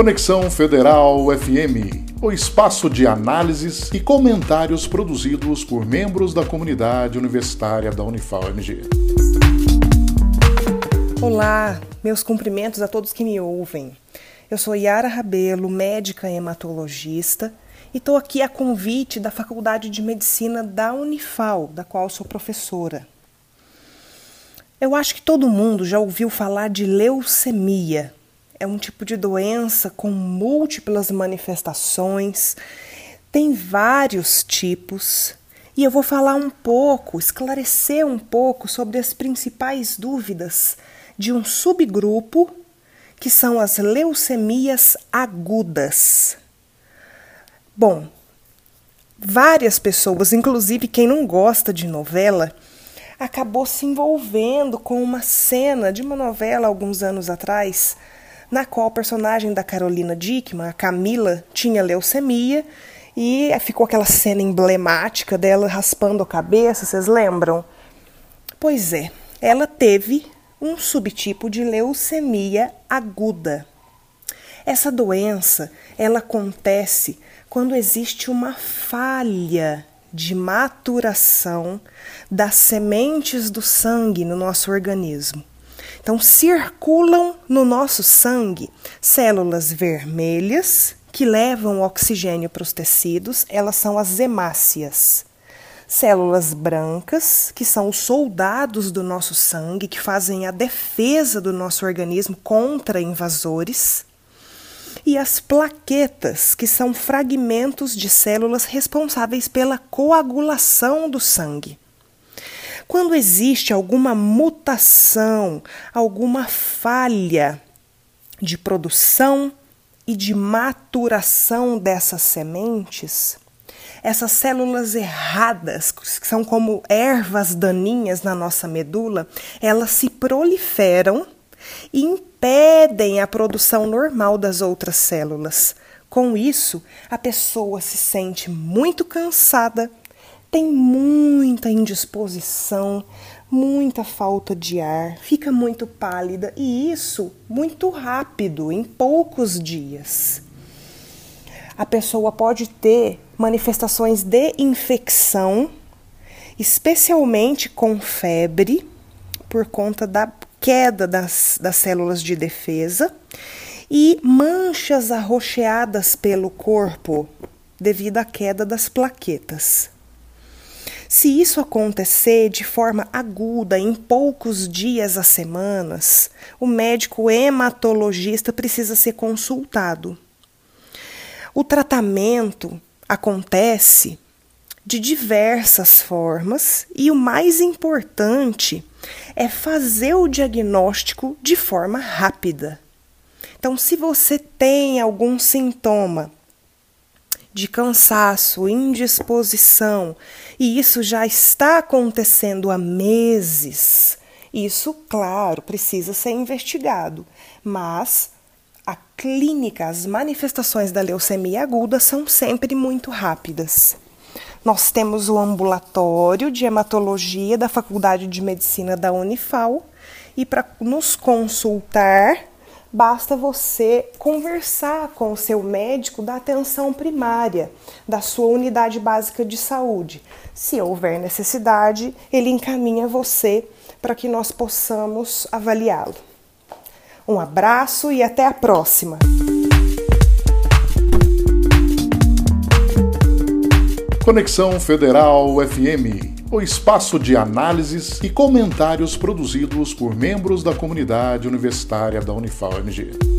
Conexão Federal FM, o espaço de análises e comentários produzidos por membros da comunidade universitária da Unifal MG. Olá, meus cumprimentos a todos que me ouvem. Eu sou Yara Rabelo, médica hematologista, e estou aqui a convite da Faculdade de Medicina da Unifal, da qual sou professora. Eu acho que todo mundo já ouviu falar de leucemia. É um tipo de doença com múltiplas manifestações, tem vários tipos, e eu vou falar um pouco, esclarecer um pouco sobre as principais dúvidas de um subgrupo que são as leucemias agudas. Bom, várias pessoas, inclusive quem não gosta de novela, acabou se envolvendo com uma cena de uma novela alguns anos atrás, na qual o personagem da Carolina Dickman, a Camila, tinha leucemia e ficou aquela cena emblemática dela raspando a cabeça, vocês lembram? Pois é, ela teve um subtipo de leucemia aguda. Essa doença, ela acontece quando existe uma falha de maturação das sementes do sangue no nosso organismo. Então, circulam no nosso sangue células vermelhas que levam oxigênio para os tecidos, elas são as hemácias. Células brancas, que são os soldados do nosso sangue, que fazem a defesa do nosso organismo contra invasores e as plaquetas, que são fragmentos de células responsáveis pela coagulação do sangue. Quando existe alguma mutação, alguma falha de produção e de maturação dessas sementes, essas células erradas, que são como ervas daninhas na nossa medula, elas se proliferam e impedem a produção normal das outras células. Com isso, a pessoa se sente muito cansada, tem muita indisposição, muita falta de ar, fica muito pálida e isso muito rápido, em poucos dias. A pessoa pode ter manifestações de infecção, especialmente com febre, por conta da queda das, das células de defesa e manchas arroxeadas pelo corpo devido à queda das plaquetas. Se isso acontecer de forma aguda, em poucos dias a semanas, o médico hematologista precisa ser consultado. O tratamento acontece de diversas formas e o mais importante é fazer o diagnóstico de forma rápida. Então, se você tem algum sintoma de cansaço, indisposição, e isso já está acontecendo há meses, isso, claro, precisa ser investigado, mas a clínica, as manifestações da leucemia aguda são sempre muito rápidas. Nós temos o ambulatório de hematologia da Faculdade de Medicina da Unifal e para nos consultar, basta você conversar com o seu médico da atenção primária, da sua unidade básica de saúde. Se houver necessidade, ele encaminha você para que nós possamos avaliá-lo. Um abraço e até a próxima! Conexão Federal FM, o espaço de análises e comentários produzidos por membros da comunidade universitária da Unifal MG.